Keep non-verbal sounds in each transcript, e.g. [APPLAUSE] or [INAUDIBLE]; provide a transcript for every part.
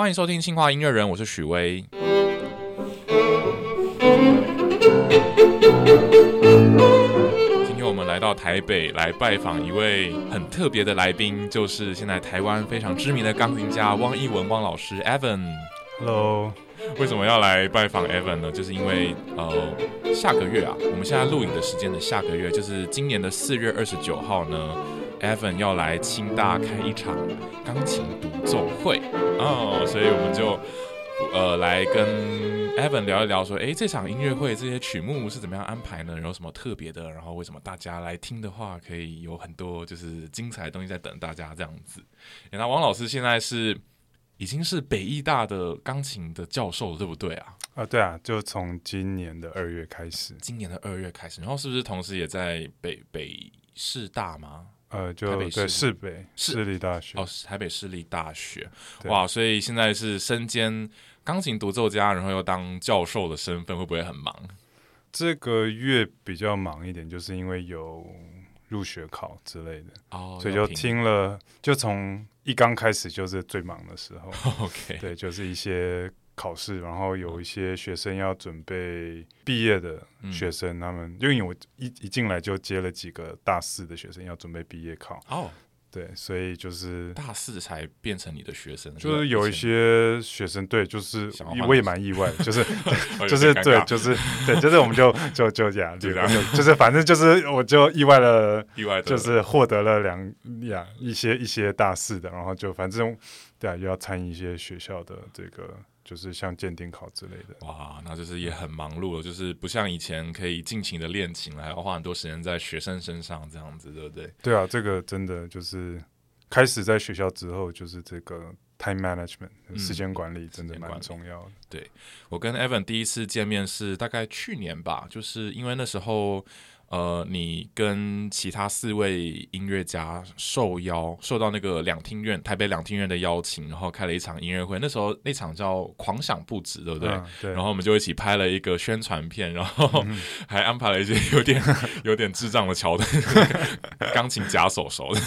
欢迎收听清华音乐人，我是许巍。今天我们来到台北来拜访一位很特别的来宾，就是现在台湾非常知名的钢琴家汪义文汪老师 Evan。Hello，为什么要来拜访 Evan 呢？就是因为呃，下个月啊，我们现在录影的时间的下个月，就是今年的四月二十九号呢，Evan 要来清大开一场钢琴独奏会哦，所以我们就呃来跟 Evan 聊一聊，说，诶，这场音乐会这些曲目是怎么样安排呢？有什么特别的？然后为什么大家来听的话，可以有很多就是精彩的东西在等大家这样子。那王老师现在是。已经是北艺大的钢琴的教授了，对不对啊？啊，对啊，就从今年的二月开始。今年的二月开始，然后是不是同时也在北北师大吗？呃，就对，市北市立大学哦，台北市立大学。哇，所以现在是身兼钢琴独奏家，然后又当教授的身份，会不会很忙？这个月比较忙一点，就是因为有入学考之类的哦，所以就听了，就从。一刚开始就是最忙的时候，[LAUGHS] OK，对，就是一些考试，然后有一些学生要准备毕业的学生，他们因为我一一进来就接了几个大四的学生要准备毕业考，哦，对，所以就是大四才变成你的学生，就是有一些学生，对，就是我也蛮意外，就是 [LAUGHS] 就是对，就是对，就是我们就就就这样，就就是反正就是我就意外了，[LAUGHS] 意外就是获得了两两一些一些大四的，然后就反正对啊，又要参与一些学校的这个。就是像鉴定考之类的，哇，那就是也很忙碌了，就是不像以前可以尽情的练琴了，还要花很多时间在学生身上，这样子，对不对？对啊，这个真的就是开始在学校之后，就是这个 time management 时间管理真的蛮重要的。对我跟 Evan 第一次见面是大概去年吧，就是因为那时候。呃，你跟其他四位音乐家受邀，受到那个两厅院台北两厅院的邀请，然后开了一场音乐会。那时候那场叫《狂想不止》，对不对？对。然后我们就一起拍了一个宣传片，然后还安排了一些有点 [LAUGHS] 有点智障的桥段，[LAUGHS] 钢琴假手手的。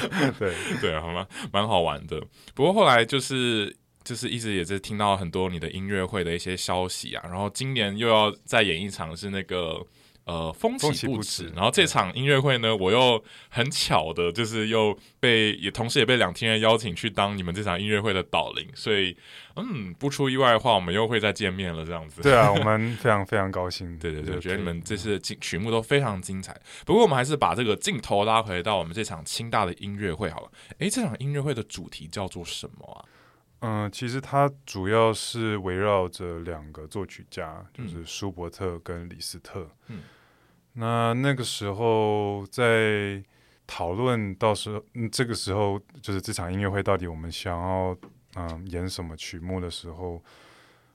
[LAUGHS] 对对，好吗？蛮好玩的。不过后来就是就是一直也是听到很多你的音乐会的一些消息啊，然后今年又要再演一场是那个。呃，风起不止。然后这场音乐会呢，我又很巧的，就是又被也同时也被两天人邀请去当你们这场音乐会的导领，所以嗯，不出意外的话，我们又会再见面了。这样子，对啊，我们非常非常高兴。[LAUGHS] 对对对，我觉得你们这次曲曲目都非常精彩。不过我们还是把这个镜头拉回到我们这场清大的音乐会好了。诶，这场音乐会的主题叫做什么啊？嗯，其实它主要是围绕着两个作曲家，就是舒伯特跟李斯特。嗯。那那个时候在讨论，到时候嗯这个时候就是这场音乐会到底我们想要嗯演什么曲目的时候，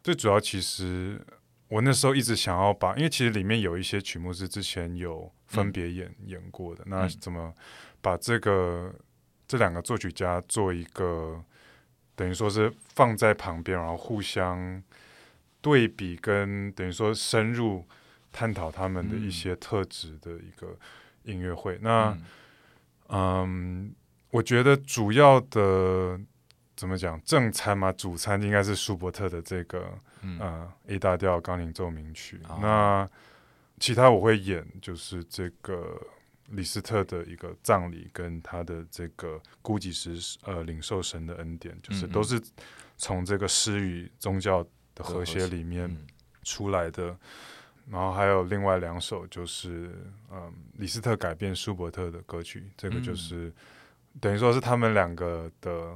最主要其实我那时候一直想要把，因为其实里面有一些曲目是之前有分别演演过的，那怎么把这个这两个作曲家做一个等于说是放在旁边，然后互相对比，跟等于说深入。探讨他们的一些特质的一个音乐会。那，嗯，我觉得主要的怎么讲正餐嘛，主餐应该是舒伯特的这个呃 A 大调钢琴奏鸣曲。那其他我会演就是这个李斯特的一个葬礼，跟他的这个孤寂时呃领受神的恩典，就是都是从这个诗与宗教的和谐里面出来的。然后还有另外两首，就是嗯，李斯特改编舒伯特的歌曲，这个就是等于说是他们两个的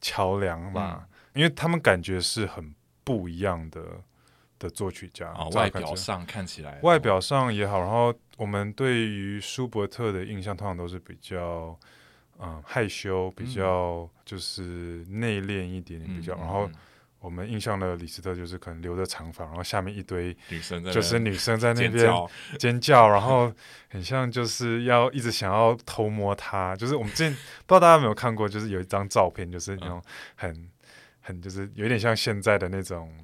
桥梁吧，因为他们感觉是很不一样的的作曲家，外表上看起来，外表上也好，然后我们对于舒伯特的印象通常都是比较嗯害羞，比较就是内敛一点，比较然后。我们印象的李斯特就是可能留着长发，然后下面一堆女生，就是女生在那边 [LAUGHS] 尖叫，然后很像就是要一直想要偷摸他。就是我们之前 [LAUGHS] 不知道大家有没有看过，就是有一张照片，就是那种很很就是有点像现在的那种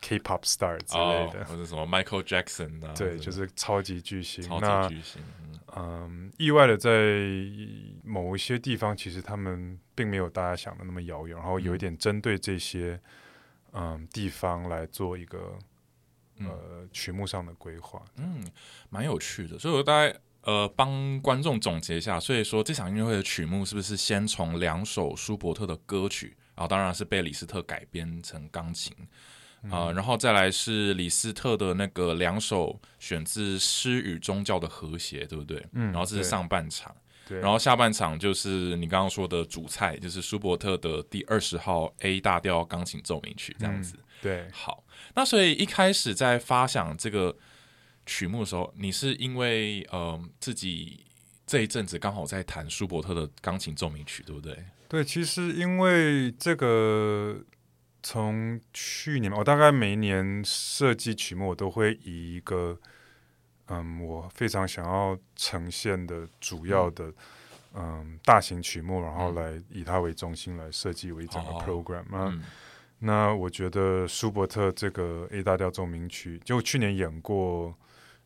K-pop star 之类的，或者什么 Michael Jackson 啊，对，就是超级巨星，超级巨星。嗯，意外的在某一些地方，其实他们并没有大家想的那么遥远，然后有一点针对这些嗯地方来做一个呃曲目上的规划，嗯，蛮有趣的。所以我大概呃帮观众总结一下，所以说这场音乐会的曲目是不是先从两首舒伯特的歌曲，然后当然是被李斯特改编成钢琴。啊，然后再来是李斯特的那个两首选自诗与宗教的和谐，对不对？嗯，然后这是上半场，对，然后下半场就是你刚刚说的主菜，就是舒伯特的第二十号 A 大调钢琴奏鸣曲，这样子。对，好，那所以一开始在发想这个曲目的时候，你是因为呃自己这一阵子刚好在弹舒伯特的钢琴奏鸣曲，对不对？对，其实因为这个。从去年，我大概每一年设计曲目，我都会以一个嗯，我非常想要呈现的主要的嗯大型曲目，然后来以它为中心来设计为整个 program 那那我觉得舒伯特这个 A 大调奏鸣曲，就去年演过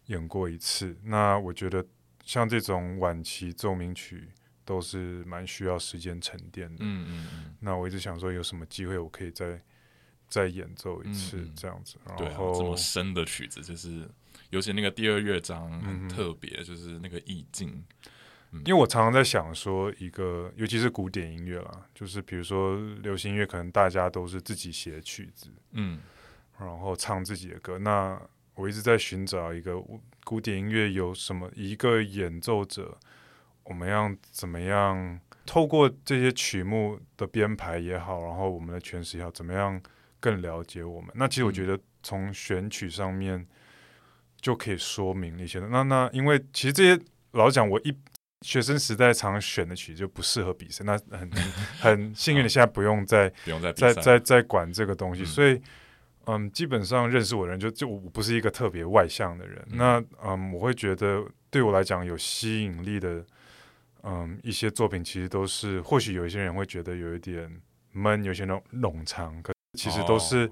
演过一次。那我觉得像这种晚期奏鸣曲。都是蛮需要时间沉淀的。嗯嗯嗯。那我一直想说，有什么机会我可以再再演奏一次这样子。然后这么深的曲子，就是尤其那个第二乐章很特别，就是那个意境。因为我常常在想说，一个尤其是古典音乐啦，就是比如说流行音乐，可能大家都是自己写曲子，嗯，然后唱自己的歌。那我一直在寻找一个古典音乐有什么一个演奏者。我们要怎么样透过这些曲目的编排也好，然后我们的诠释也好，怎么样更了解我们？那其实我觉得从选曲上面就可以说明一些。那那因为其实这些老讲，我一学生时代常选的曲就不适合比赛。那很 [LAUGHS] 很幸运的，现在不用再不用再再再再管这个东西。所以嗯，基本上认识我的人就就我不是一个特别外向的人。那嗯，我会觉得对我来讲有吸引力的。嗯，一些作品其实都是，或许有一些人会觉得有一点闷，有些那种冗长，可其实都是，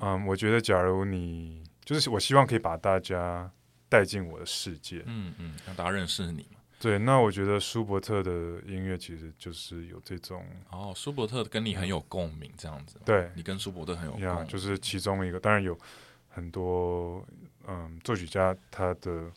嗯，我觉得假如你就是我希望可以把大家带进我的世界，嗯嗯，让大家认识你嘛。对，那我觉得舒伯特的音乐其实就是有这种，哦，舒伯特跟你很有共鸣，这样子，对，你跟舒伯特很有共鸣，就是其中一个，当然有很多，嗯，作曲家他的。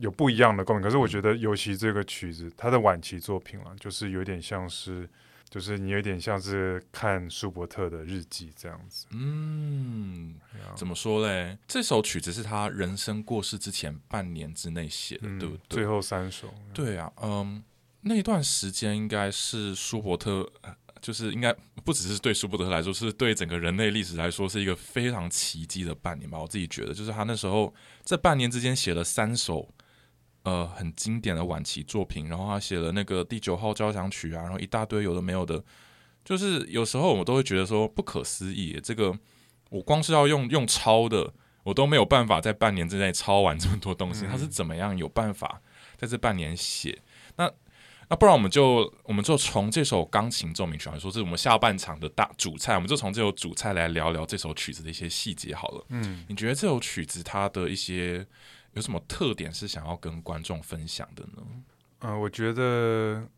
有不一样的共鸣，可是我觉得，尤其这个曲子，他的晚期作品了，就是有点像是，就是你有点像是看舒伯特的日记这样子。嗯，怎么说嘞？这首曲子是他人生过世之前半年之内写的，对不对？最后三首。对啊，嗯，那段时间应该是舒伯特，就是应该不只是对舒伯特来说，是对整个人类历史来说，是一个非常奇迹的半年吧。我自己觉得，就是他那时候这半年之间写了三首。呃，很经典的晚期作品，然后他写了那个第九号交响曲啊，然后一大堆有的没有的，就是有时候我都会觉得说不可思议，这个我光是要用用抄的，我都没有办法在半年之内抄完这么多东西，他是怎么样有办法在这半年写？那那不然我们就我们就从这首钢琴奏鸣曲来说，这是我们下半场的大主菜，我们就从这首主菜来聊聊这首曲子的一些细节好了。嗯，你觉得这首曲子它的一些？有什么特点是想要跟观众分享的呢？嗯，我觉得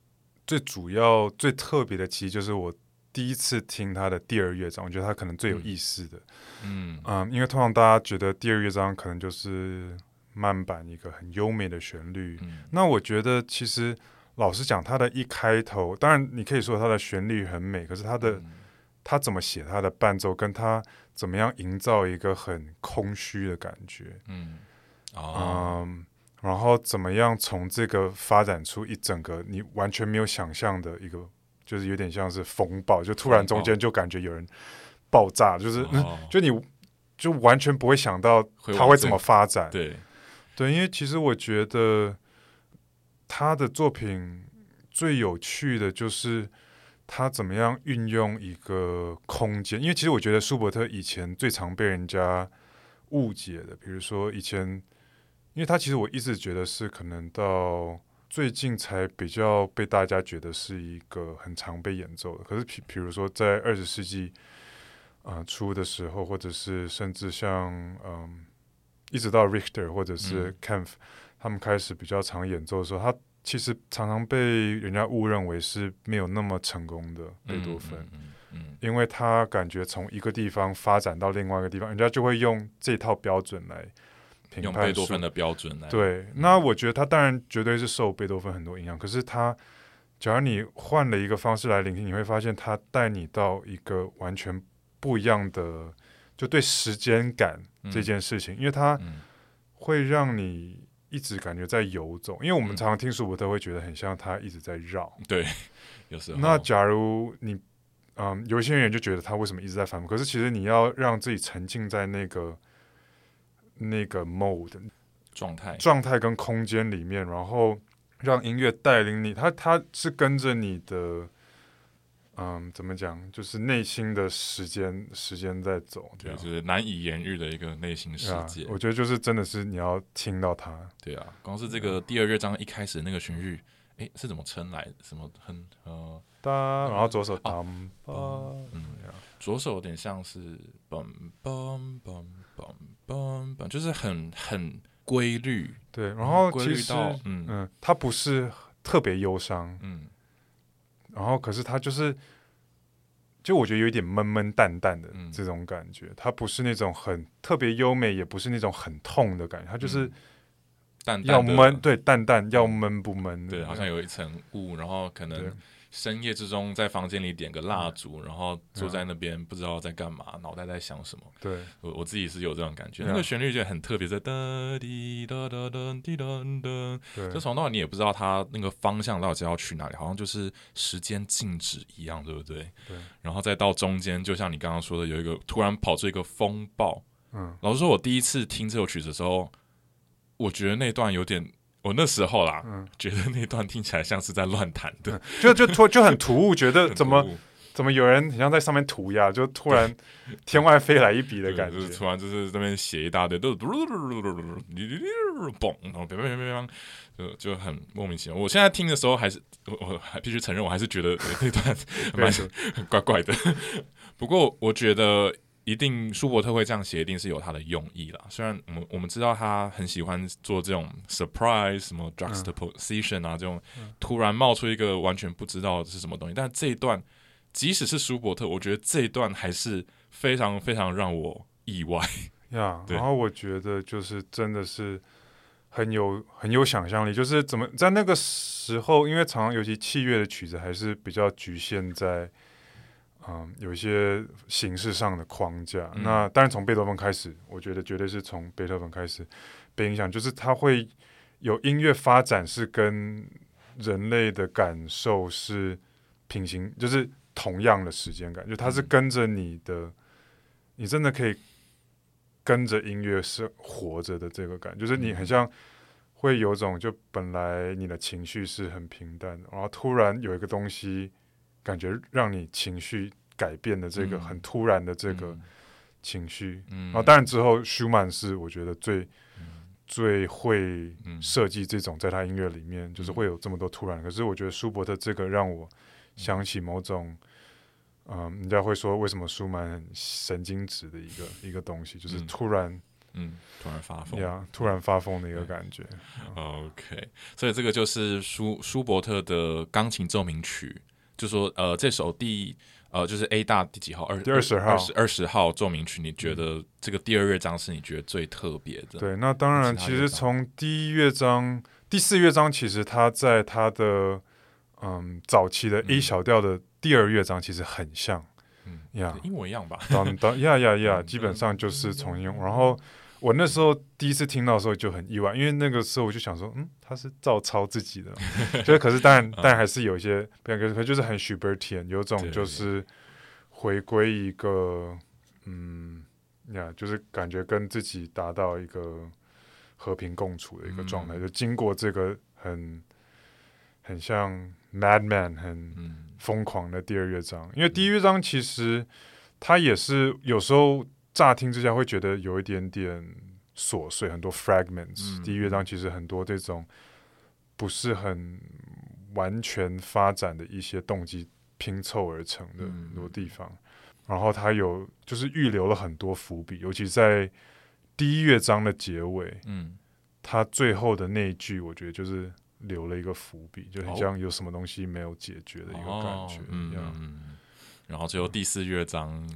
最主要、最特别的，其实就是我第一次听他的第二乐章，我觉得他可能最有意思的。嗯嗯，因为通常大家觉得第二乐章可能就是慢板一个很优美的旋律。那我觉得其实老实讲，他的一开头，当然你可以说他的旋律很美，可是他的他怎么写他的伴奏，跟他怎么样营造一个很空虚的感觉，嗯。嗯，然后怎么样从这个发展出一整个你完全没有想象的一个，就是有点像是风暴，就突然中间就感觉有人爆炸，就是就你就完全不会想到他会怎么发展。对对，因为其实我觉得他的作品最有趣的就是他怎么样运用一个空间，因为其实我觉得舒伯特以前最常被人家误解的，比如说以前。因为他其实我一直觉得是可能到最近才比较被大家觉得是一个很常被演奏的。可是，比比如说在二十世纪啊初的时候，或者是甚至像嗯，一直到 Richter 或者是 Kempf，他们开始比较常演奏的时候，他其实常常被人家误认为是没有那么成功的。贝多芬，嗯嗯，因为他感觉从一个地方发展到另外一个地方，人家就会用这套标准来评用判贝多芬的标准来，对，那我觉得他当然绝对是受贝多芬很多影响，可是他，假如你换了一个方式来聆听，你会发现他带你到一个完全不一样的，就对时间感这件事情，因为他嗯。会让你一直感觉在游走，因为我们嗯。常常听舒伯特会觉得很像他一直在绕。[LAUGHS] 对，有时。候。那假如你，嗯，有一些人就觉得他为什么一直在反复，可是其实你要让自己沉浸在那个那个 mode 状态，状态跟空间里面，然后让音乐带领你，它它是跟着你的，嗯，怎么讲，就是内心的时间时间在走，这对，样。就是难以言喻的一个内心世界。我觉得就是真的是你要听到它，对啊，光是这个第二乐章一开始那个旋律，诶，是怎么称来？什么哼呃，哒，然后左手哦当吧，嗯左手有点像是嘣嘣嘣嘣嘣嘣，就是很很规律，对，然后其实到嗯嗯，它不是特别忧伤，嗯然后可是它就是。就我觉得有一点闷闷淡淡的嗯这种感觉，它不是那种很特别优美，也不是那种很痛的感觉，它就是嗯淡淡要闷，对，淡淡要闷不闷，对，好像有一层雾，然后可能深夜之中在房间里点个蜡烛，然后坐在那边不知道在干嘛，脑袋在想什么。对我我自己是有这种感觉，那个旋律就很特别，在哒滴哒哒哒滴哒哒，对，就从到你也不知道它那个方向到底要去哪里，好像就是时间静止一样，对不对？对。然后再到中间，就像你刚刚说的，有一个突然跑出一个风暴。嗯老实说，我第一次听这首曲子的时候，我觉得那段有点，我那时候啦，嗯，觉得那段听起来像是在乱弹的，就就突就很突兀，觉得怎么怎么有人好像在上面涂鸦，就突然天外飞来一笔的感觉，就是突然就是这边写一大堆，都嘟嘟嘟嘟嘟嘟嘣，然后别别别就就很莫名其妙。我现在听的时候，还是我我还必须承认，我还是觉得那段 [LAUGHS] 蛮怪怪的。不过我觉得一定舒伯特会这样写，一定是有他的用意啦。虽然我们我们知道他很喜欢做这种 surprise 什么 juxtaposition 啊，这种突然冒出一个完全不知道是什么东西，但这一段即使是舒伯特，我觉得这一段还是非常非常让我意外。[LAUGHS] 然后我觉得就是真的是很有很有想象力，就是怎么在那个时候，因为常常尤其器乐的曲子还是比较局限在。嗯，有一些形式上的框架。嗯。那当然，从贝多芬开始，我觉得绝对是从贝多芬开始被影响，就是他会有音乐发展是跟人类的感受是平行，就是同样的时间感，就它是嗯。跟着你的，你真的可以跟着音乐是活着的这个感觉，就是你很像会有种就本来你的情绪是很平淡的，然后突然有一个东西感觉让你情绪改变的这个嗯。很突然的这个嗯。情绪，嗯。然后当然之后舒曼是我觉得最嗯。最会嗯。设计这种在他音乐里面，就是嗯会有这么多突然。可是我觉得舒伯特这个让我想起某种，嗯，人家会说为什么舒曼很神经质的一个一个东西，就是嗯突然嗯，突然发疯。呀，突然发疯的一个感觉。OK，所以这个就是舒舒伯特的钢琴奏鸣曲，就说呃这首第呃就是 A 大第几号二第20号二十二十号奏鸣曲，你觉得这个第二乐章是你觉得最特别的？，对，那当然，其实从第一乐章、第四乐章，其实它在它的嗯早期的 A 嗯小调的第二乐章其实很像嗯，呀。一模一样吧？当当呀呀呀，嗯基本上就是重用。然后我那时候第一次听到的时候就很意外，因为那个时候我就想说，嗯，他是照抄自己的，[LAUGHS] 就是可是当然，但还是有一些，不然可可就是很 Schubertian，有种就是回归一个，嗯呀，就是感觉跟自己达到一个和平共处的一个状态，嗯。就经过这个很很像 Madman 很。嗯疯狂的第二乐章，因为第一乐章其实它也是有时候乍听之下会觉得有一点点琐碎，很多 fragments、嗯第一乐章其实很多这种不是很完全发展的一些动机拼凑而成的嗯。很多地方，然后它有就是预留了很多伏笔，尤其在第一乐章的结尾，嗯。他最后的那一句，我觉得就是留了一个伏笔，就很哦。像有什么东西没有解决的一个感觉哦嗯一样。嗯。然后最后第四乐章，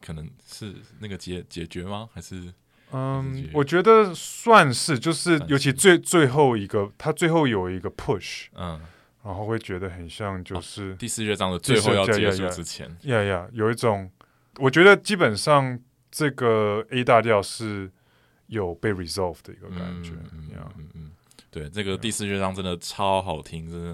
可能是那个解解决吗？还是？嗯，我觉得算是，就是尤其最最后一个，他最后有一个 push，嗯，然后会觉得很像就是第四乐章的最后要结束之前，呀呀，有一种，我觉得基本上这个 A 大调是有被 resolve 的一个感觉嗯嗯嗯嗯，对，这个第四乐章真的超好听，真的，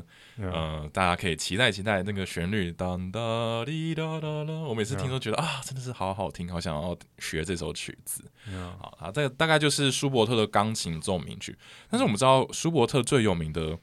呀呃，大家可以期待期待那个旋律，当哒滴哒我每次听都觉得啊，真的是好好听，好想要学这首曲子。呀好啊，这个大概就是舒伯特的钢琴奏鸣曲。但是我们知道，舒伯特最有名的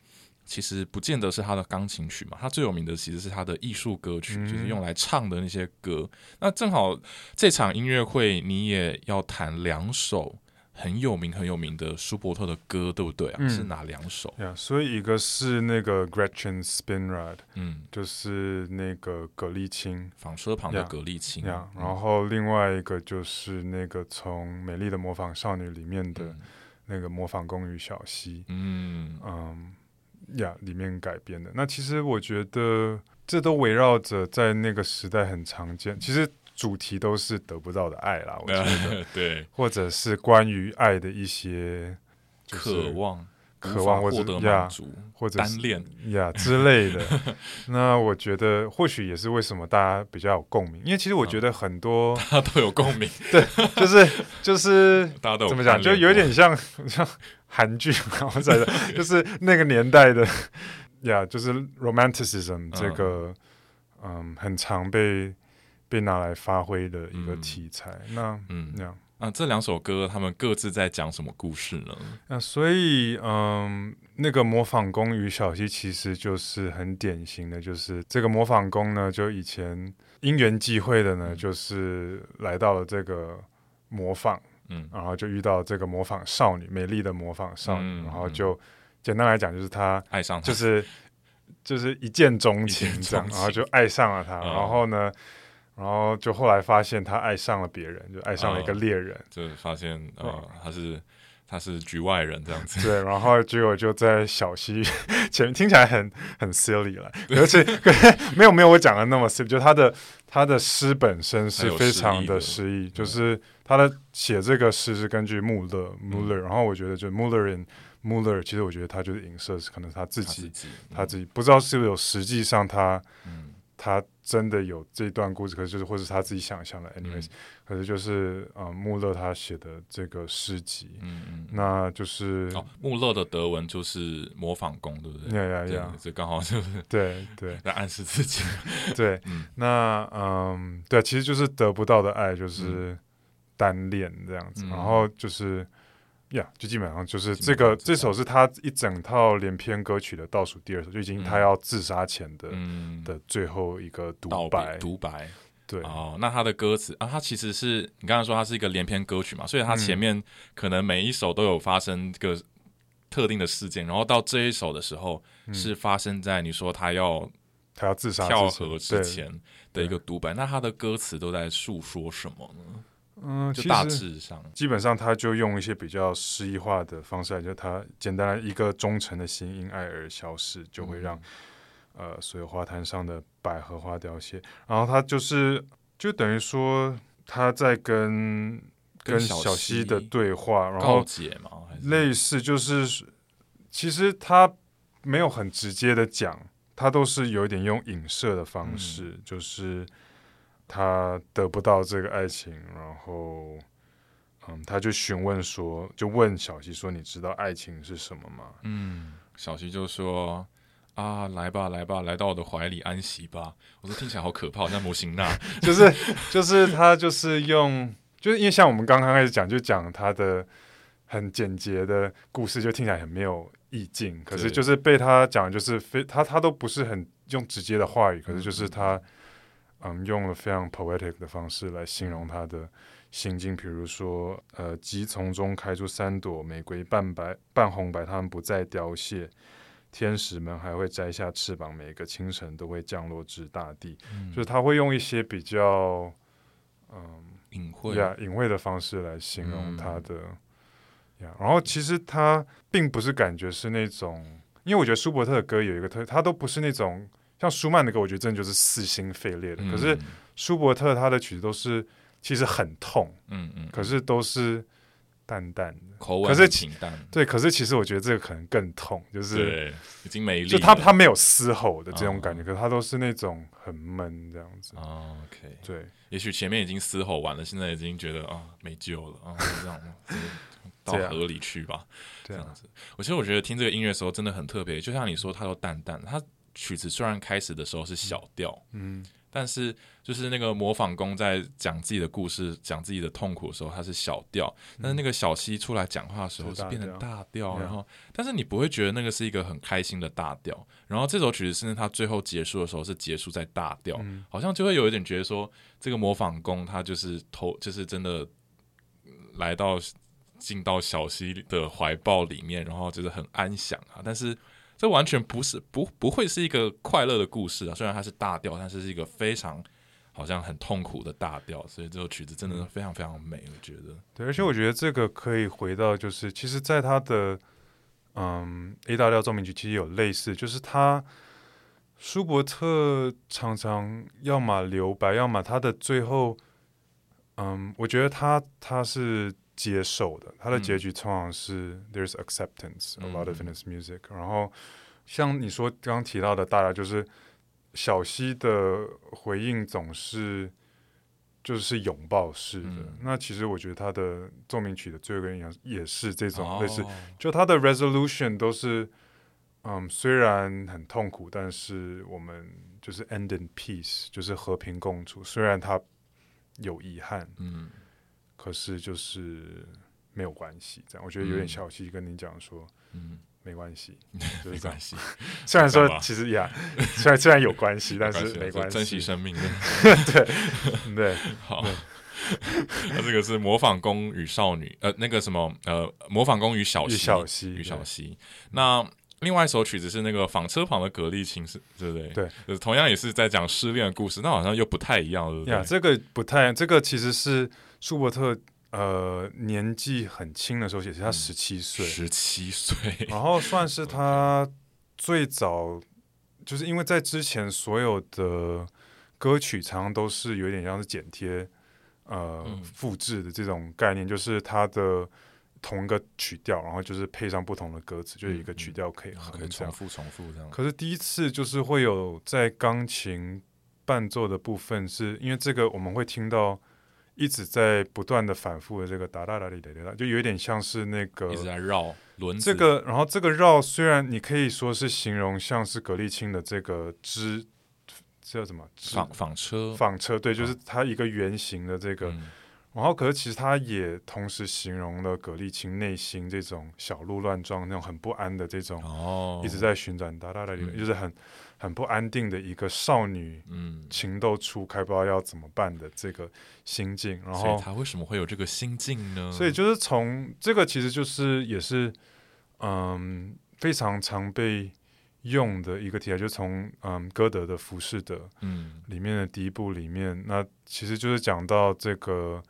其实不见得是他的钢琴曲嘛，他最有名的其实是他的艺术歌曲，嗯。就是用来唱的那些歌。那正好这场音乐会你也要弹两首很有名很有名的舒伯特的歌，对不对啊？嗯是哪两首？呀，所以一个是那个 Gretchen Spinrad，嗯，就是那个葛丽青纺车旁的呀格丽青。然后另外一个就是那个从《美丽的模仿少女》里面的嗯那个模仿公寓小溪，嗯嗯，呀，里面改编的。那其实我觉得这都围绕着在那个时代很常见，其实主题都是得不到的爱啦，我觉得，[LAUGHS] 对，或者是关于爱的一些就是渴望。渴望或者呀或者是单恋，呀之类的。[LAUGHS] 那我觉得或许也是为什么大家比较有共鸣，因为其实我觉得很多 [LAUGHS] 大家都有共鸣，对就是就是大家都有怎么讲，就有点像像韩剧，然后在就是那个年代的呀，就是 romanticism 这个嗯很常被被拿来发挥的一个嗯题材。那嗯。那样。啊，这两首歌他们各自在讲什么故事呢？那所以嗯，那个模仿工与小溪其实就是很典型的，就是这个模仿工呢，就以前因缘际会的呢，嗯。就是来到了这个模仿。嗯。然后就遇到这个模仿少女，美丽的模仿少女，嗯然后就简单来讲，就是他爱上他就是就是一见钟情这样，然后就爱上了他，嗯然后呢，然后就后来发现他爱上了别人，就爱上了一个嗯猎人，就发现呃哦他是他是局外人这样子，对，然后结果就在小溪 [LAUGHS] 前面，听起来很很 silly 了，而且 [LAUGHS] 没有没有我讲的那么 silly，就他的他的诗本身是非常的诗意，就是他的写这个诗是根据穆勒嗯。穆勒，然后我觉得就 Muller in Muller，其实我觉得他就是影射是可能他自己他自己他自己不知道是不是有实际上他嗯他真的有这段故事，可是就是或是他自己想象的嗯，anyways，、可是就是呃穆勒他写的这个诗集，嗯嗯，那就是哦，穆勒的德文就是模仿工，对不对？对呀呀呀，这刚好就是 [LAUGHS] 对对。在暗示自己，[LAUGHS] 对，嗯。那嗯，对，其实就是得不到的爱，就是单恋这样子，嗯。然后就是呀，就基本上就是基这个这首是他一整套连篇歌曲的倒数第二首，就已经他嗯。要自杀前的、嗯，的最后一个独白，独白。对，哦，那他的歌词啊，他其实是你刚才说他是一个连篇歌曲嘛，所以他前嗯。面可能每一首都有发生一个特定的事件，然后到这一首的时候嗯。是发生在你说他要他要自杀跳河之前的一个独白，那他的歌词都在诉说什么呢？嗯，就大其实致上，基本上他就用一些比较诗意化的方式来，就他简单的一个忠诚的心因爱而消逝，就会让、呃所有花坛上的百合花凋谢。然后他就是就等于说他在跟跟小小溪溪的对话，然后解嘛，类似就是其实他没有很直接的讲，他都是有一点用影射的方式，就是他得不到这个爱情，然后嗯，他就询问说，就问小溪说：“你知道爱情是什么吗嗯，小溪就说。啊，来吧，来吧，来到我的怀里安息吧。我说听起来好可怕，好像摩西娜。” [LAUGHS] [LAUGHS] 就是就是他就是用，就是因为像我们刚刚开始讲，就讲他的很简洁的故事，就听起来很没有意境。可是就是被他讲，就是非他他都不是很用直接的话语，可是就是他嗯用了非常 poetic 的方式来形容他的心境，比如说呃，棘丛中开出三朵玫瑰，半白半红白，它们不再凋谢。天使们还会摘下翅膀，每个清晨都会降落至大地。就是他会用一些比较嗯隐晦，呀隐晦的方式来形容嗯他的然后其实他并不是感觉是那种，因为我觉得舒伯特的歌有一个特，他都不是那种像舒曼的歌，我觉得真的就是撕心肺裂的。可是舒伯特他的曲子都是其实很痛，嗯嗯，可是都是。淡淡的口吻，可是清淡。对，可是其实我觉得这个可能更痛，就是已经没力。就他他没有嘶吼的这种感觉，可是他都是那种很闷这样子。OK，对，也许前面已经嘶吼完了，现在已经觉得啊没救了啊，这样 [LAUGHS] 到河里去吧，这样子。我其实我觉得听这个音乐的时候真的很特别，就像你说，它都淡淡。它曲子虽然开始的时候是小调，嗯。但是，就是那个模仿工在讲自己的故事、讲自己的痛苦的时候，它是小调；但是那个小溪出来讲话的时候，是变成大调。然后，但是你不会觉得那个是一个很开心的大调。然后这首曲子甚至它最后结束的时候是结束在大调，好像就会有一点觉得说，这个模仿工他就是偷，就是真的来到进到小溪的怀抱里面，然后就是很安详啊。但是。这完全不是不不会是一个快乐的故事啊！虽然它是大调，但是是一个非常好像很痛苦的大调。所以这首曲子真的是非常非常美，我觉得。对，而且我觉得这个可以回到，就是其实，在他的嗯 A 大调奏鸣曲，其实有类似，就是他舒伯特常常要么留白，要么他的最后，嗯，我觉得他他是接受的，他的结局通常是 There's acceptance a lot of in his music，然后。像你说刚刚提到的，大家就是小溪的回应总是就是拥抱式的。那其实我觉得他的奏鸣曲的最后一个印象也是这种类似，就他的 resolution 都是嗯，虽然很痛苦，但是我们就是 end in peace，就是和平共处。虽然他有遗憾，嗯，可是就是没有关系。这样我觉得有点小气跟你讲说，嗯。没关系，[LAUGHS] 没关系。虽然说其实呀，虽然虽然有关系，但是没关系。珍惜生命。对对，[LAUGHS] 好。那这个是模仿宫与少女，呃，那个什么，呃，模仿宫与小溪，小溪，与小溪。那另外一首曲子是那个纺车旁的格力琴，是，对不对？对，同样也是在讲失恋的故事，那好像又不太一样，对不对？呀，这个不太，这个其实是舒伯特。呃，年纪很轻的时候写，他十七岁，十七岁，然后算是他最早，就是因为在之前所有的歌曲常常都是有点像是剪贴、呃复制的这种概念，就是它的同一个曲调，然后就是配上不同的歌词，就是一个曲调可以可以重复重复这样。可是第一次就是会有在钢琴伴奏的部分，是因为这个我们会听到。一直在不断的反复的这个哒哒哒哩哒哒，就有点像是那个一直在绕轮子。这个，然后这个绕虽然你可以说是形容像是格力青的这个织，这叫什么？纺纺车。纺车，对，就是它一个圆形的这个。然后，可是其实他也同时形容了葛丽青内心这种小鹿乱撞、那种很不安的这种，哦，一直在旋转哒哒哒哩，就是很。很不安定的一个少女，嗯，情窦初开，不知道要怎么办的这个心境。然后他为什么会有这个心境呢？所以就是从这个，其实就是也是，嗯，非常常被用的一个题材，就从嗯歌德的《浮士德》嗯里面的第一部里面，那其实就是讲到这个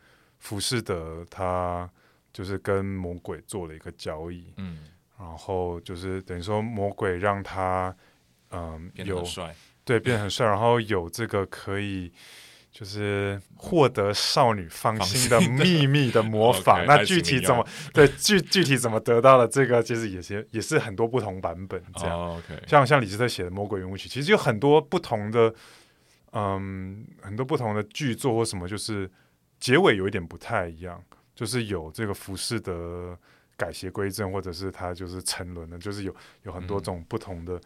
浮士德，他就是跟魔鬼做了一个交易，嗯，然后就是等于说魔鬼让他。嗯，有帅，对，变得很帅，然后有这个可以就是获得少女芳心的秘密的魔法。那具体怎么对具具体怎么得到的这个，其实也是也是很多不同版本这样。像像李斯特写的《魔鬼圆舞曲》，其实有很多不同的，嗯，很多不同的剧作或什么，就是结尾有一点不太一样，就是有这个服饰的改邪归正，或者是他就是沉沦了，就是有有很多种不同的。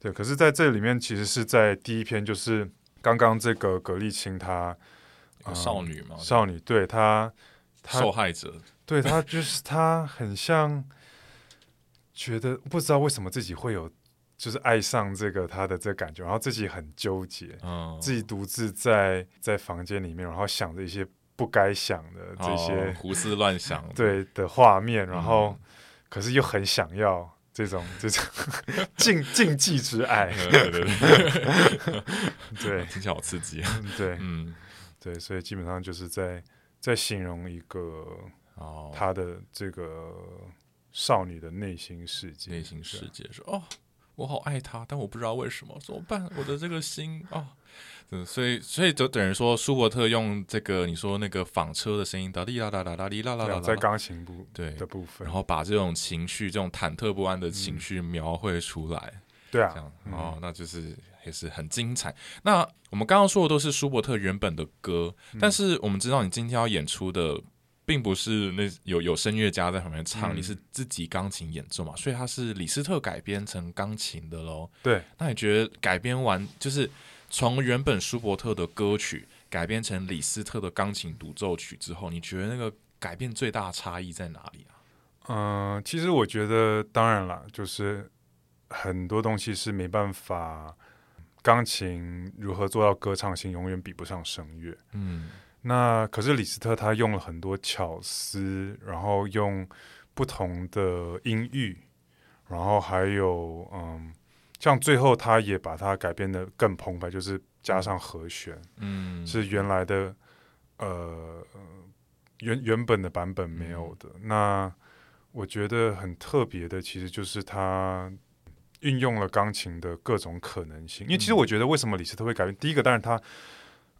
对，可是在这里面，其实是在第一篇，就是刚刚这个葛丽青她少女嘛，少女，对她，受害者，对她就是她很像，觉得不知道为什么自己会有，就是爱上这个她的这感觉，然后自己很纠结，嗯，自己独自在在房间里面，然后想着一些不该想的这些胡思乱想，[LAUGHS] 对的画面，然后可是又很想要。这种这 [LAUGHS] 种禁禁忌之爱，[LAUGHS] 对对对，对，听起来好刺激。对，嗯，对，所以基本上就是在在形容一个哦，他的这个少女的内心世界，内心世界说哦，我好爱他，但我不知道为什么，怎么办？我的这个心啊。嗯，所以所以就等于说，舒伯特用这个你说那个纺车的声音，哒哩啦啦啦啦哩啦啦啦，在钢琴部对的部分，然后把这种情绪、这种忐忑不安的情绪描绘出来。对啊，这样哦，那就是也是很精彩。那我们刚刚说的都是舒伯特原本的歌，但是我们知道你今天要演出的，并不是那有有声乐家在旁边唱，你是自己钢琴演奏嘛，所以它是李斯特改编成钢琴的喽。对，那你觉得改编完就是？从原本舒伯特的歌曲改编成李斯特的钢琴独奏曲之后，你觉得那个改变最大的差异在哪里啊？嗯，其实我觉得，当然了，就是很多东西是没办法，钢琴如何做到歌唱性，永远比不上声乐。嗯，那可是李斯特他用了很多巧思，然后用不同的音域，然后还有嗯。像最后，他也把它改编的更澎湃，就是加上和弦，嗯，是原来的呃原原本的版本没有的。那我觉得很特别的，其实就是他运用了钢琴的各种可能性。因为其实我觉得，为什么李斯特会改编？第一个，当然他，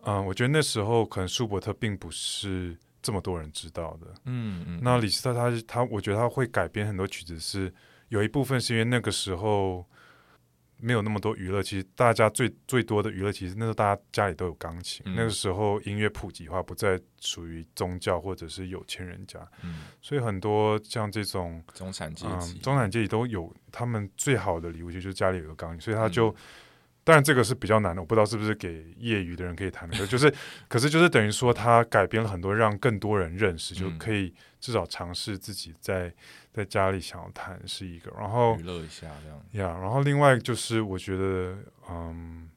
嗯，我觉得那时候可能舒伯特并不是这么多人知道的，嗯嗯。那李斯特他他，我觉得他会改编很多曲子，是有一部分是因为那个时候。没有那么多娱乐，其实大家最最多的娱乐，其实那时候大家家里都有钢琴。那个时候音乐普及化不再属于宗教或者是有钱人家，所以很多像这种中产阶级，中产阶级都有他们最好的礼物，就是家里有个钢琴，所以他就。当然，这个是比较难的，我不知道是不是给业余的人可以弹的，就是，可是就是等于说，他改编了很多，让更多人认识，就可以至少尝试自己在在家里想要弹是一个，然后娱乐一下这样。呀，然后另外就是，我觉得，嗯，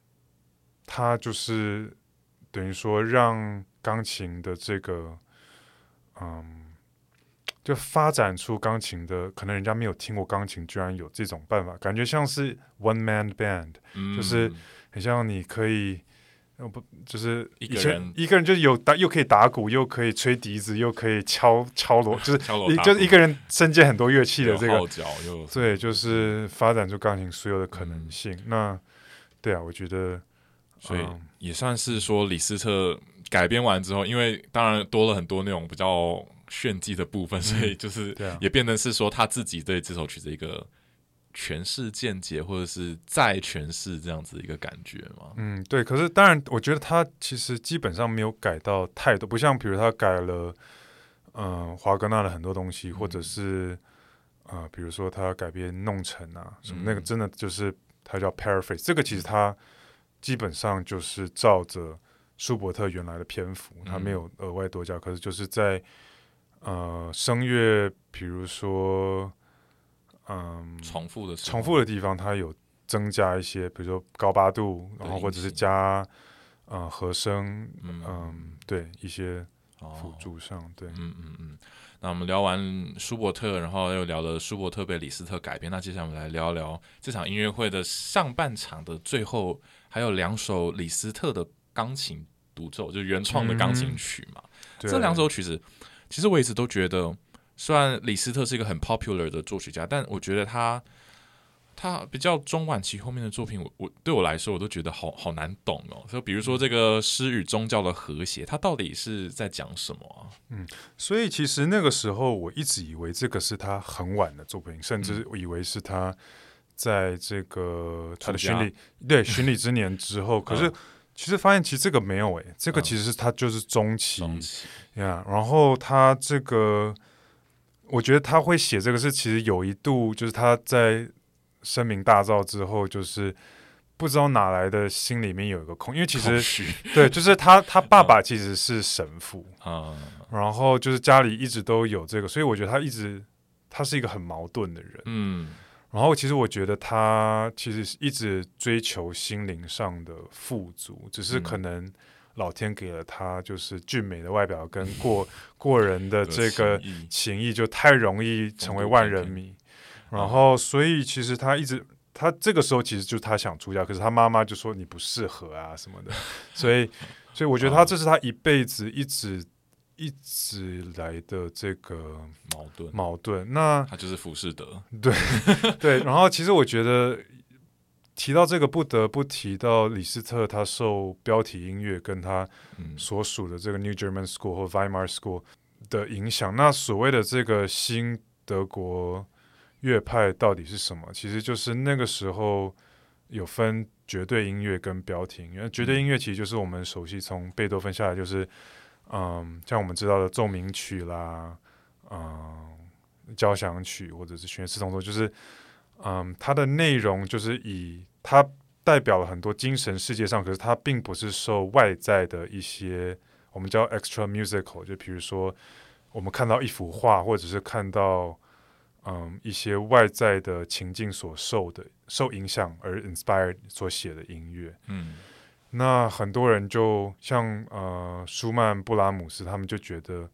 他就是等于说，让钢琴的这个，嗯。就发展出钢琴的，可能人家没有听过钢琴，居然有这种办法，感觉像是 one man band，就是很像你可以，不就是一个人。一个人就是有打，又可以打鼓，又可以吹笛子，又可以敲敲锣，[LAUGHS] 就是一就是一个人身兼很多乐器的这个，对，就是发展出钢琴所有的可能性。那对啊，我觉得，所以也算是说李斯特改编完之后，因为当然多了很多那种比较。炫技的部分，所以就是也变成是说他自己对这首曲子一个诠释见解，或者是再诠释这样子一个感觉吗。嗯，对。可是当然，我觉得他其实基本上没有改到太多，不像比如他改了，嗯，华格纳的很多东西，或者是啊，比如说他改编弄臣啊什么那个，真的就是他叫 paraphrase。这个其实他基本上就是照着舒伯特原来的篇幅，他没有额外多加，可是就是在。呃，声乐，比如说，嗯，重复的重复的地方，它有增加一些，比如说高八度，然后或者是加呃和声，嗯，对一些辅助上，对，嗯嗯嗯。那我们聊完舒伯特，然后又聊了舒伯特被李斯特改编，那接下来我们来聊聊这场音乐会的上半场的最后，还有两首李斯特的钢琴独奏，就原创的钢琴曲嘛，这两首曲子。其实我一直都觉得，虽然李斯特是一个很 popular 的作曲家，但我觉得他他比较中晚期后面的作品，我我对我来说，我都觉得好好难懂哦。就比如说这个诗与宗教的和谐，他到底是在讲什么啊？嗯，所以其实那个时候我一直以为这个是他很晚的作品，甚至以为是他在这个他的巡礼对巡礼之年之后，[LAUGHS] 可是。其实发现，其实这个没有诶，这个其实是他就是中期呀。然后他这个，我觉得他会写这个是其实有一度，就是他在声名大噪之后，就是不知道哪来的心里面有一个空，因为其实对，就是他 [LAUGHS] 他爸爸其实是神父啊，然后就是家里一直都有这个，所以我觉得他一直他是一个很矛盾的人，嗯。然后，其实我觉得他其实一直追求心灵上的富足，只是可能老天给了他就是俊美的外表跟过 [LAUGHS] 过人的这个情谊，就太容易成为万人迷。然后，所以其实他一直他这个时候其实就他想出家，可是他妈妈就说你不适合啊什么的。所以，[LAUGHS] 所以我觉得他这是他一辈子一直一直来的这个矛盾，矛盾。那他就是浮士德，对 [LAUGHS] 对。然后其实我觉得提到这个，不得不提到李斯特，他受标题音乐跟他所属的这个 New German School 或 Weimar School 的影响。那所谓的这个新德国乐派到底是什么？其实就是那个时候有分绝对音乐跟标题音乐。绝对音乐其实就是我们熟悉从贝多芬下来就是。嗯，像我们知道的奏鸣曲啦，嗯，交响曲或者是弦乐四重奏，就是，嗯，它的内容就是以它代表了很多精神世界上，可是它并不是受外在的一些我们叫 extra musical，就比如说我们看到一幅画，或者是看到嗯一些外在的情境所受的受影响而 inspired 所写的音乐，嗯。那很多人就像呃舒曼、布拉姆斯，他们就觉得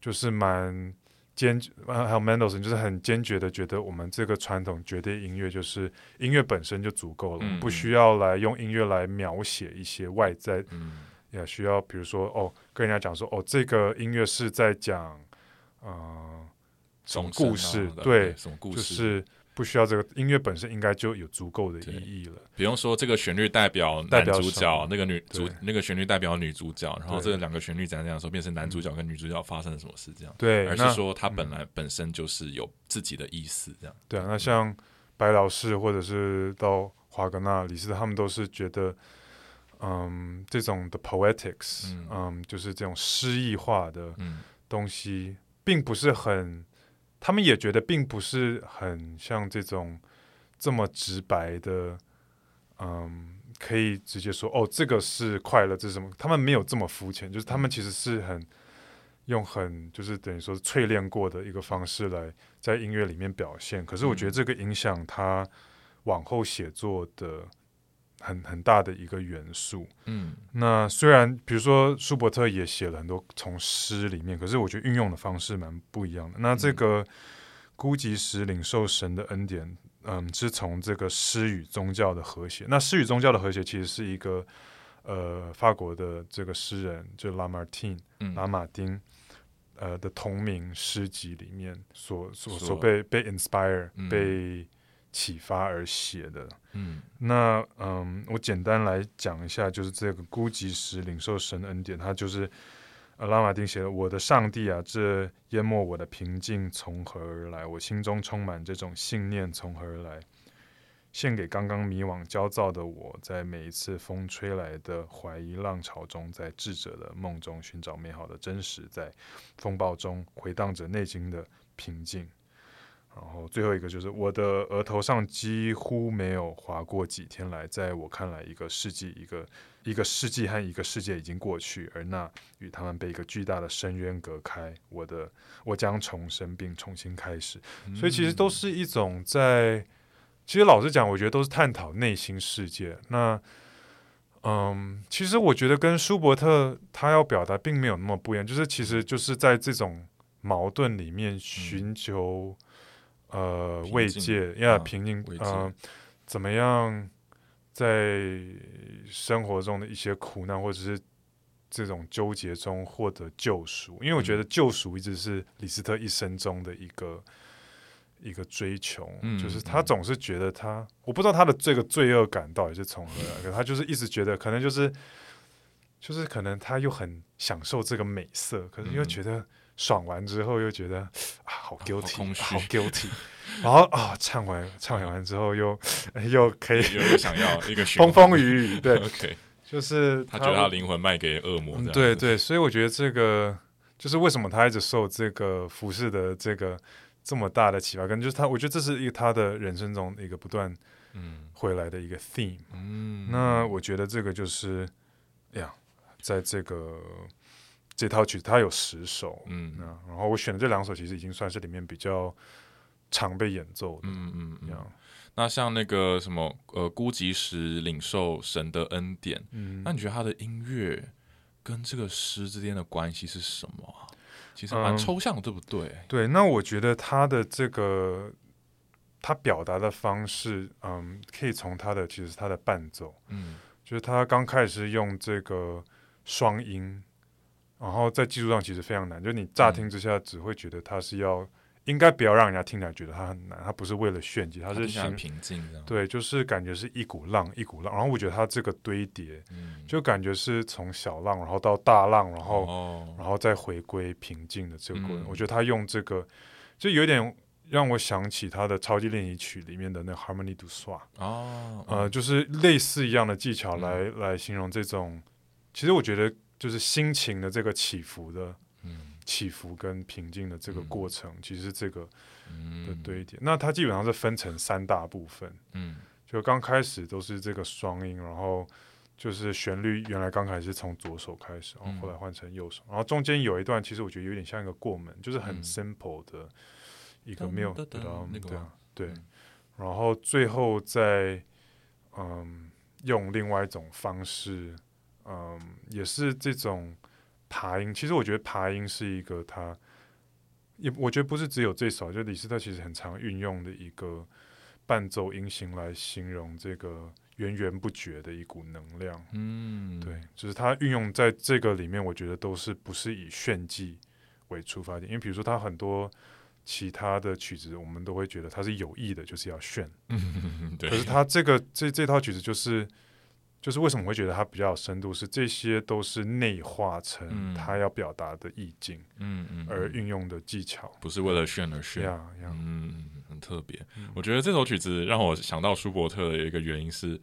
就是蛮坚决，还有 Mendelssohn 就是很坚决的觉得我们这个传统绝对音乐就是音乐本身就足够了，不需要来用音乐来描写一些外在，也需要比如说哦跟人家讲说哦这个音乐是在讲呃什么故事，对，什么故事，就是。不需要这个音乐本身应该就有足够的意义了。比方说，这个旋律代表男主角，那个女主那个旋律代表女主角，然后这两个旋律怎样怎样说变成男主角跟女主角发生了什么事这样。对，而是说它本来本身就是有自己的意思这样。对啊，那像白老师或者是到华格纳、李斯特，他们都是觉得，嗯，这种的 poetics，嗯，就是这种诗意化的东西，并不是很。他们也觉得并不是很像这种这么直白的，嗯，可以直接说哦，这个是快乐，这是什么？他们没有这么肤浅，就是他们其实是很用很就是等于说是淬炼过的一个方式来在音乐里面表现。可是我觉得这个影响他往后写作的。很很大的一个元素，嗯，那虽然比如说舒伯特也写了很多从诗里面，可是我觉得运用的方式蛮不一样的。那这个孤寂时领受神的恩典，嗯，是从这个诗与宗教的和谐。那诗与宗教的和谐其实是一个呃法国的这个诗人，就拉马丁，拉马丁，呃的同名诗集里面所所所被被 inspire 被。启发而写的，嗯，那嗯，我简单来讲一下，就是这个孤寂时领受神恩典，它就是拉马丁写的：“我的上帝啊，这淹没我的平静从何而来？我心中充满这种信念从何而来？献给刚刚迷惘焦躁的我，在每一次风吹来的怀疑浪潮中，在智者的梦中寻找美好的真实，在风暴中回荡着内心的平静。”然后最后一个就是我的额头上几乎没有划过几天来，在我看来，一个世纪一个一个世纪和一个世界已经过去，而那与他们被一个巨大的深渊隔开。我的我将重生并重新开始，所以其实都是一种在，其实老实讲，我觉得都是探讨内心世界。那嗯，其实我觉得跟舒伯特他要表达并没有那么不一样，就是其实就是在这种矛盾里面寻求。呃，慰藉要平静，呃，怎么样在生活中的一些苦难或者是这种纠结中获得救赎？因为我觉得救赎一直是李斯特一生中的一个一个追求，就是他总是觉得他，我不知道他的这个罪恶感到底是从何来，[LAUGHS] 可他就是一直觉得，可能就是就是可能他又很享受这个美色，可是又觉得。爽完之后又觉得啊好 guilty，好 [LAUGHS] guilty，然后啊唱完唱完之后又又可以又想要一个 [LAUGHS] 风风雨雨，对，[LAUGHS] OK，就是他觉得他灵魂卖给恶魔，对对，所以我觉得这个就是为什么他一直受这个服饰的这个这么大的启发，可能就是他，我觉得这是一个他的人生中一个不断嗯回来的一个 theme，嗯，那我觉得这个就是哎呀，在这个。这套曲子它有十首，嗯，然后我选的这两首其实已经算是里面比较常被演奏的，嗯嗯嗯。那像那个什么呃，孤寂时领受神的恩典，嗯，那你觉得他的音乐跟这个诗之间的关系是什么？其实蛮抽象的，对不对？对，那我觉得他的这个他表达的方式，嗯，可以从他的其实他的伴奏，嗯，就是他刚开始用这个双音。然后在技术上其实非常难，就你乍听之下只会觉得它是要应该不要让人家听起来觉得它很难，它不是为了炫技，它是想平静的，对，就是感觉是一股浪一股浪，然后我觉得它这个堆叠，就感觉是从小浪然后到大浪，然后然后再回归平静的这个过程，我觉得他用这个就有点。让我想起他的超级练习曲里面的那 Harmony to 哦，呃，就是类似一样的技巧来来形容这种，其实我觉得就是心情的这个起伏的，嗯，起伏跟平静的这个过程，其实这个的堆叠，那它基本上是分成三大部分，嗯，就刚开始都是这个双音，然后就是旋律原来刚开始是从左手开始，然后后来换成右手，然后中间有一段其实我觉得有点像一个过门，就是很 simple 的。一个没有得到对啊对，然后最后再嗯用另外一种方式，嗯也是这种爬音。其实我觉得爬音是一个他，也我觉得不是只有这首，就李斯特其实很常运用的一个伴奏音型来形容这个源源不绝的一股能量。嗯，对，就是他运用在这个里面，我觉得都是不是以炫技为出发点，因为比如说他很多。其他的曲子，我们都会觉得它是有意的，就是要炫。[LAUGHS] 可是它这个这这套曲子，就是就是为什么会觉得它比较有深度？是这些都是内化成他要表达的意境，嗯嗯，而运用的技巧，不是为了炫而炫。嗯，很特别。我觉得这首曲子让我想到舒伯特的一个原因是，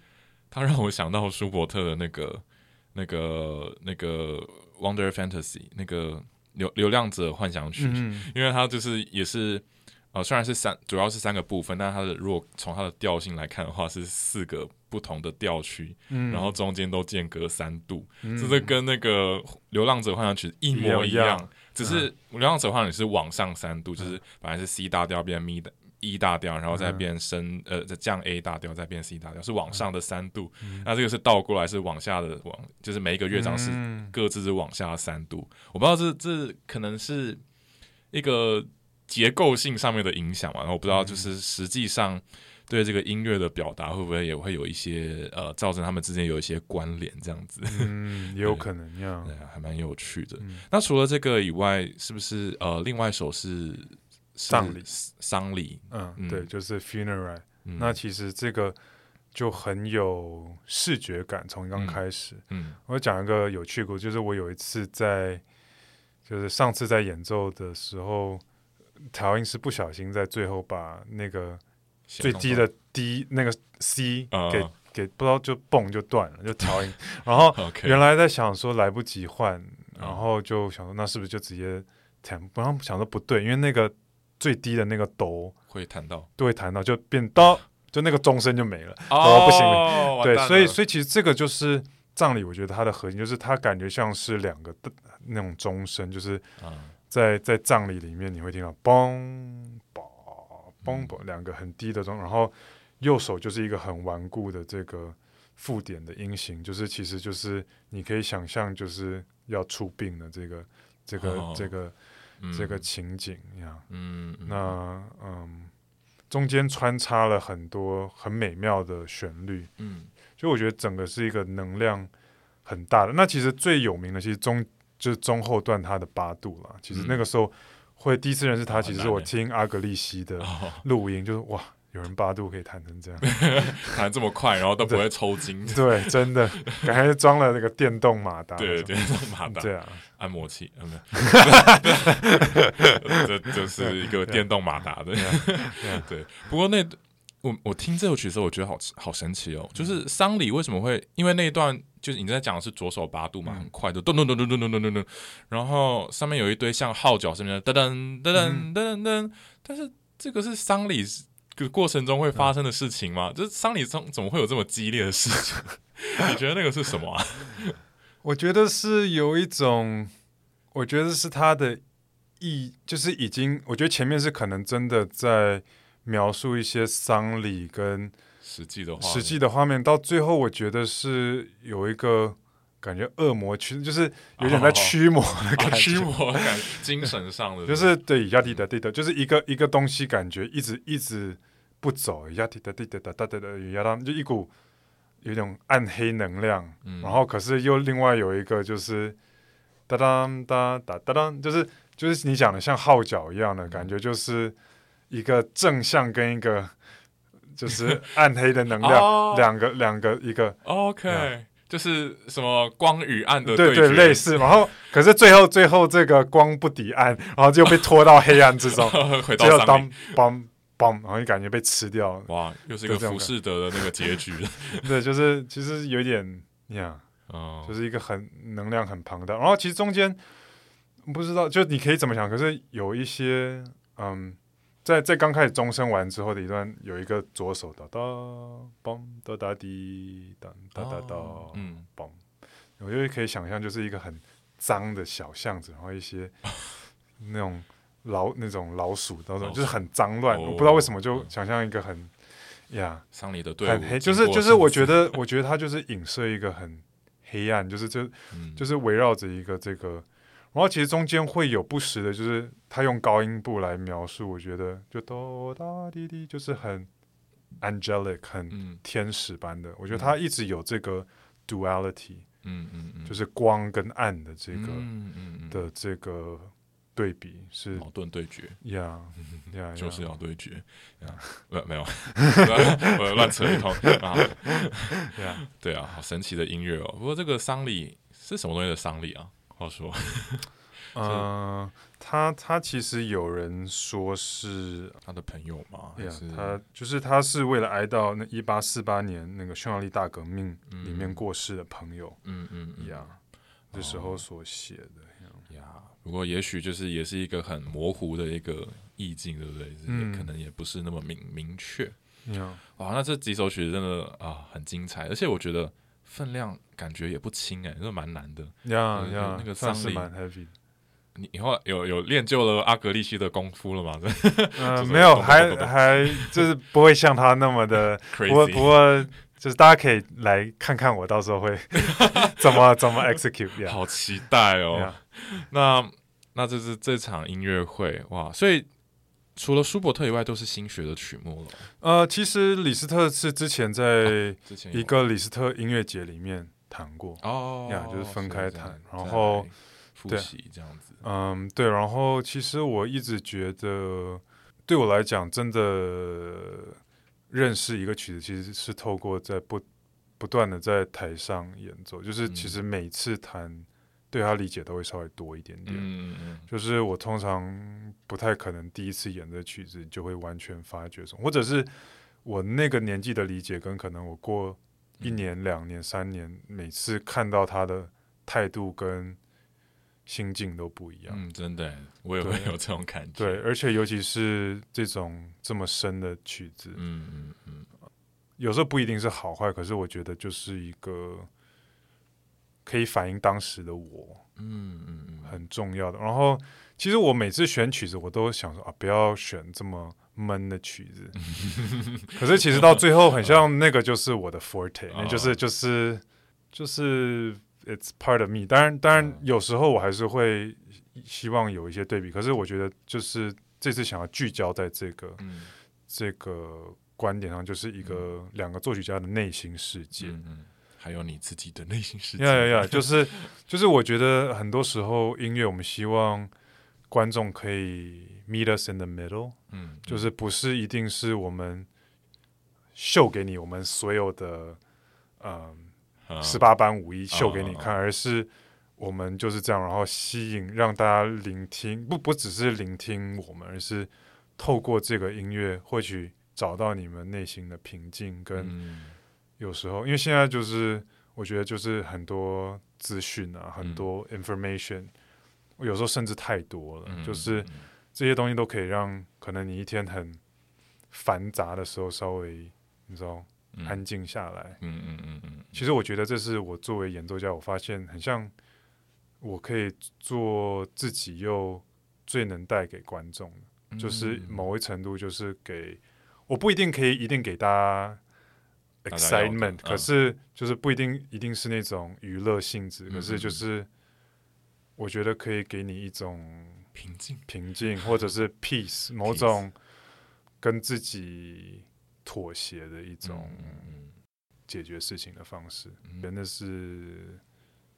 他让我想到舒伯特的那个那个那个 Wonder Fantasy 那个。流流浪者幻想曲，因为它就是也是呃，虽然是三，主要是三个部分，但它的如果从它的调性来看的话，是四个不同的调区，然后中间都间隔三度，这是跟那个流浪者幻想曲一模一样，只是流浪者幻想曲是往上三度，就是本来是 C 大调变咪的。E 大调，然后再变升，呃，再降 A 大调，再变 C 大调，是往上的三度。那这个是倒过来，是往下的往，就是每一个乐章是各自是往下三度。我不知道这这可能是一个结构性上面的影响嘛？然后我不知道，就是实际上对这个音乐的表达会不会也会有一些呃，造成他们之间有一些关联这样子？嗯，[LAUGHS] 也有可能这样，还蛮有趣的。那除了这个以外，是不是呃，另外一首是？丧礼，丧礼，嗯，对，就是 funeral。那其实这个就很有视觉感，从刚开始。嗯，我讲一个有趣故事，就是我有一次在，就是上次在演奏的时候，调音师不小心在最后把那个最低的 D 那个 C 给给不知道就蹦就断了，就调音。[LAUGHS] 然后原来在想说来不及换，然后就想说那是不是就直接弹？不然想说不对，因为那个。最低的那个哆会弹到，都会弹到，就变哆，就那个钟声就没了。哦，不行，对，所以，所以其实这个就是葬礼，我觉得它的核心就是它感觉像是两个那种钟声，就是在在葬礼里面你会听到嘣嘣嘣嘣两个很低的钟，然后右手就是一个很顽固的这个附点的音型，就是其实就是你可以想象就是要出殡的这个这个这个。这个情景呀，嗯，那嗯，中间穿插了很多很美妙的旋律，嗯，就我觉得整个是一个能量很大的。那其实最有名的，其实中就是中后段他的八度了。其实那个时候会第一次认识他，其实是我听阿格利西的录音，就是哇。有人八度可以弹成这样，[LAUGHS] 弹这么快，然后都不会抽筋。[LAUGHS] 对，真的，感觉装了那个电动马达。对，电动马达。对啊，按摩器。嗯，[LAUGHS] 这就是一个电动马达的。对，不过那我我听这首曲子，我觉得好好神奇哦。就是丧礼为什么会？因为那一段就是你在讲的是左手八度嘛，很快的，咚咚咚咚咚咚咚咚咚，然后上面有一堆像号角声的噔噔噔噔噔噔，但是这个是丧礼。个过程中会发生的事情吗？就是丧礼中怎么会有这么激烈的事情？[LAUGHS] 你觉得那个是什么啊？[LAUGHS] 我觉得是有一种，我觉得是他的意，就是已经，我觉得前面是可能真的在描述一些丧礼跟实际的实际的画面，到最后我觉得是有一个感觉，恶魔驱，就是有点在驱魔的感觉，[LAUGHS] 驱魔感，精神上的，就是对压低的低的，就是一个一个东西，感觉一直一直。不走，压滴哒滴哒哒哒哒哒，压到就一股有一种暗黑能量，然后可是又另外有一个就是哒当哒哒哒当，就是就是你讲的像号角一样的感觉，就是一个正向跟一个就是暗黑的能量，两个两个一个，OK。就是什么光与暗的对对类似，然后可是最后最后这个光不抵暗，然后就被拖到黑暗之中，[LAUGHS] 回到当嘣嘣，然后你感觉被吃掉了，哇，又是一个浮士德的那个结局。[LAUGHS] 对，就是其实有点呀，哦，就是一个很能量很庞大，然后其实中间不知道就你可以怎么想，可是有一些嗯。在在刚开始钟声完之后的一段，有一个左手哒哒嘣哒哒滴哒哒哒哒嗯嘣，我就可以想象就是一个很脏的小巷子，然后一些那种老那种老鼠那种就是很脏乱，我不知道为什么就想象一个很呀丧礼的队伍，就是就是我觉得 [LAUGHS] 我觉得它就是影射一个很黑暗，就是就就是围绕着一个这个。然后其实中间会有不时的，就是他用高音部来描述，我觉得就哆哒滴滴，就是很 angelic，很天使般的。我觉得他一直有这个 duality，嗯嗯嗯，就是光跟暗的这个嗯嗯的这个对比是矛盾对决，呀呀，就是要对决，没没有，[LAUGHS] 我乱扯一通。啊，对啊，好神奇的音乐哦。不过这个丧礼是什么东西的丧礼啊？好说，[LAUGHS] 嗯，他他其实有人说是他的朋友嘛，他就是他是为了哀悼那一八四八年那个匈牙利大革命里面过世的朋友，嗯嗯一样，这时候所写的呀。不过也许就是也是一个很模糊的一个意境，对不对？嗯，可能也不是那么明明确。哇，那这几首曲子真的啊很精彩，而且我觉得。分量感觉也不轻哎，这蛮难的。呀呀，那个算是蛮 heavy。你以后有有练就了阿格利西的功夫了吗？嗯，[LAUGHS] 没有，还 [LAUGHS] 还就是不会像他那么的。不过不过，就是大家可以来看看我到时候会 [LAUGHS] 怎么怎么 execute。好期待哦！那那这是这场音乐会哇，所以。除了舒伯特以外，都是新学的曲目了。呃，其实李斯特是之前在一个李斯特音乐节里面弹过哦，呀，就是分开弹，然后复习这样子。嗯，对。然后其实我一直觉得，对我来讲，真的认识一个曲子，其实是透过在不不断的在台上演奏，就是其实每次弹。对他理解都会稍微多一点点，嗯嗯就是我通常不太可能第一次演这曲子就会完全发掘什么，或者是我那个年纪的理解跟可能我过一年、两年、三年，每次看到他的态度跟心境都不一样。嗯，真的，我也会有这种感觉。对，而且尤其是这种这么深的曲子，嗯嗯嗯，有时候不一定是好坏，可是我觉得就是一个。可以反映当时的我，嗯嗯嗯，很重要的。然后，其实我每次选曲子，我都想说啊，不要选这么闷的曲子。[LAUGHS] 可是，其实到最后，很像那个就是我的 forte，那 [LAUGHS] 就是就是就是 it's part of me。当然，当然有时候我还是会希望有一些对比。可是，我觉得就是这次想要聚焦在这个这个观点上，就是一个两个作曲家的内心世界。还有你自己的内心世界。呀呀呀！就是就是，我觉得很多时候音乐，我们希望观众可以 meet us in the middle。嗯，就是不是一定是我们秀给你我们所有的嗯十八般武艺秀给你看，而是我们就是这样，然后吸引让大家聆听，不不只是聆听我们，而是透过这个音乐，或许找到你们内心的平静跟。有时候，因为现在就是我觉得就是很多资讯啊，很多 information，有时候甚至太多了，就是这些东西都可以让可能你一天很繁杂的时候稍微你知道安静下来。嗯嗯嗯嗯。其实我觉得这是我作为演奏家，我发现很像我可以做自己又最能带给观众的，就是某一程度就是给我不一定可以一定给大家。excitement，可是就是不一定一定是那种娱乐性质，可是就是我觉得可以给你一种平静、平静或者是 peace，某种跟自己妥协的一种解决事情的方式，真的是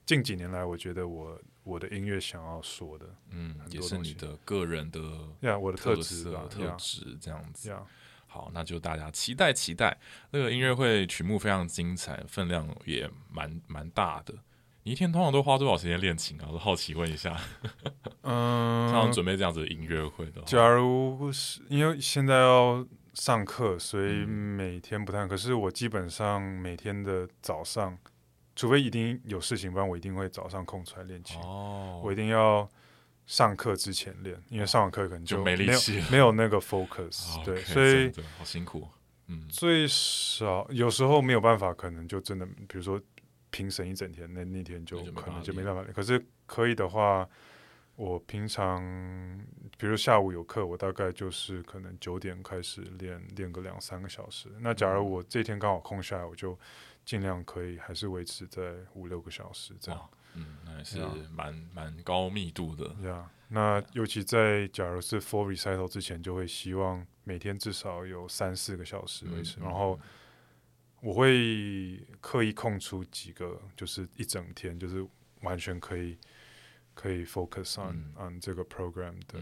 近几年来，我觉得我我的音乐想要说的，嗯，也是你的个人的呀，我的特质特质这样子。呀，好，那就大家期待期待那个音乐会，曲目非常精彩，分量也蛮蛮大的。你一天通常都花多少时间练琴啊？我好奇问一下。嗯，[LAUGHS] 常常准备这样子的音乐会的。假如是因为现在要上课，所以每天不太。可是我基本上每天的早上，除非一定有事情，不然我一定会早上空出来练琴。哦，我一定要上课之前练，因为上完课可能就没力气，没有那个 focus。对，所以好辛苦。嗯，最少有时候没有办法，可能就真的，比如说。评审一整天，那那天就可能就没办法练。可是可以的话，我平常比如下午有课，我大概就是可能九点开始练，练个两三个小时。那假如我这天刚好空下来，我就尽量可以还是维持在五六个小时这样。嗯，那也是蛮蛮高密度的。对啊，那尤其在假如是 full recital 之前，就会希望每天至少有三四个小时维持，然后。我会刻意空出几个，就是一整天，就是完全可以可以 focus on on 这个 program 的。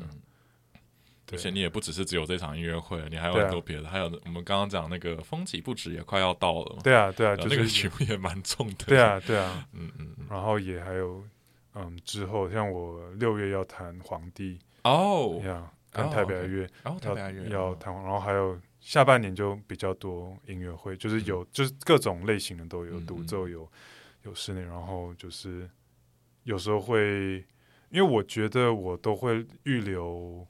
而且你也不只是只有这场音乐会，你还有很多别的，还有我们刚刚讲那个风起不止也快要到了。对啊，对啊，就那个曲目也蛮重的。对啊，对啊，[LAUGHS] 嗯嗯。然后也还有，嗯，之后像我六月要弹皇帝哦，呀，跟台北乐，然后台北乐要弹，然后还有。下半年就比较多音乐会，就是有就是各种类型的都有，独奏有有室内，然后就是有时候会，因为我觉得我都会预留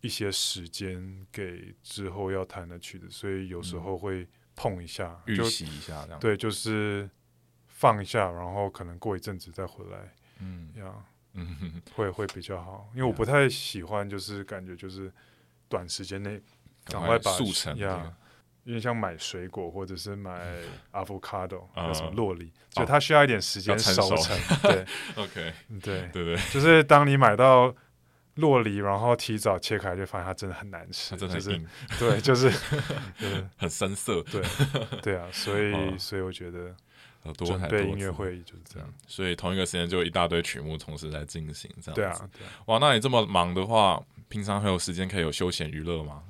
一些时间给之后要弹的曲子，所以有时候会碰一下，预习一下这样。对，就是放一下，然后可能过一阵子再回来，嗯，这样，嗯，会会比较好，因为我不太喜欢，就是感觉就是短时间内。赶快把速成呀，因为像买水果或者是买 avocado，有什么洛梨，就它需要一点时间熟。成。对，[LAUGHS] OK，对。对对，就是当你买到洛梨，然后提早切开，就发现它真的很难吃，真的是 [LAUGHS] 对，就是 [LAUGHS] 很深色。对对啊，所以 [LAUGHS] 所以我觉得准备音乐会就是这样，所以同一个时间就一大堆曲目同时在进行，这样对啊。哇，那你这么忙的话，平常还有时间可以有休闲娱乐吗？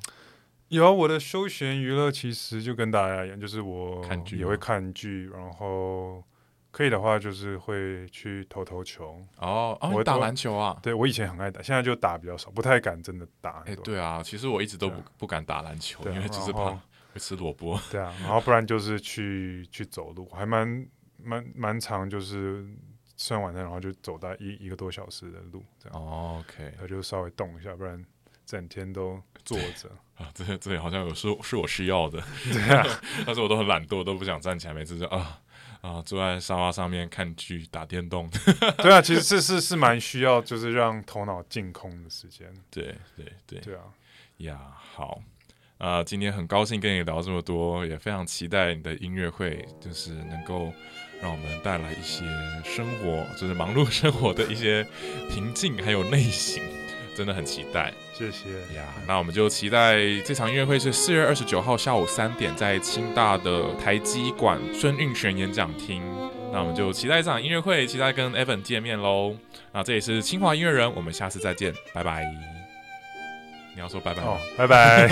有啊我的休闲娱乐，其实就跟大家一样，就是我也会看剧，然后可以的话就是会去投投球。哦哦，我打篮球啊？对，我以前很爱打，现在就打比较少，不太敢真的打。哎，对啊，其实我一直都不不敢打篮球，因为只是怕会吃萝卜。[LAUGHS] 对啊，然后不然就是去去走路，还蛮蛮蛮长，就是吃完晚餐然后就走到一一个多小时的路这样。OK，那就稍微动一下，不然整天都坐着。[LAUGHS] 啊，这这好像有是是我需要的，[LAUGHS] 对啊，但是我都很懒惰，都不想站起来，每次就啊啊坐在沙发上面看剧、打电动。[LAUGHS] 对啊，其实是是是蛮需要，就是让头脑净空的时间。对对对，对啊，呀，好啊，今天很高兴跟你聊这么多，也非常期待你的音乐会，就是能够让我们带来一些生活，就是忙碌生活的一些平静，还有内省。真的很期待，谢谢呀。那我们就期待这场音乐会是四月二十九号下午三点，在清大的台积馆孙运璇演讲厅。那我们就期待这场音乐会，期待跟 Evan 见面喽。那这里是清华音乐人，我们下次再见，拜拜。你要说拜拜哦？拜拜。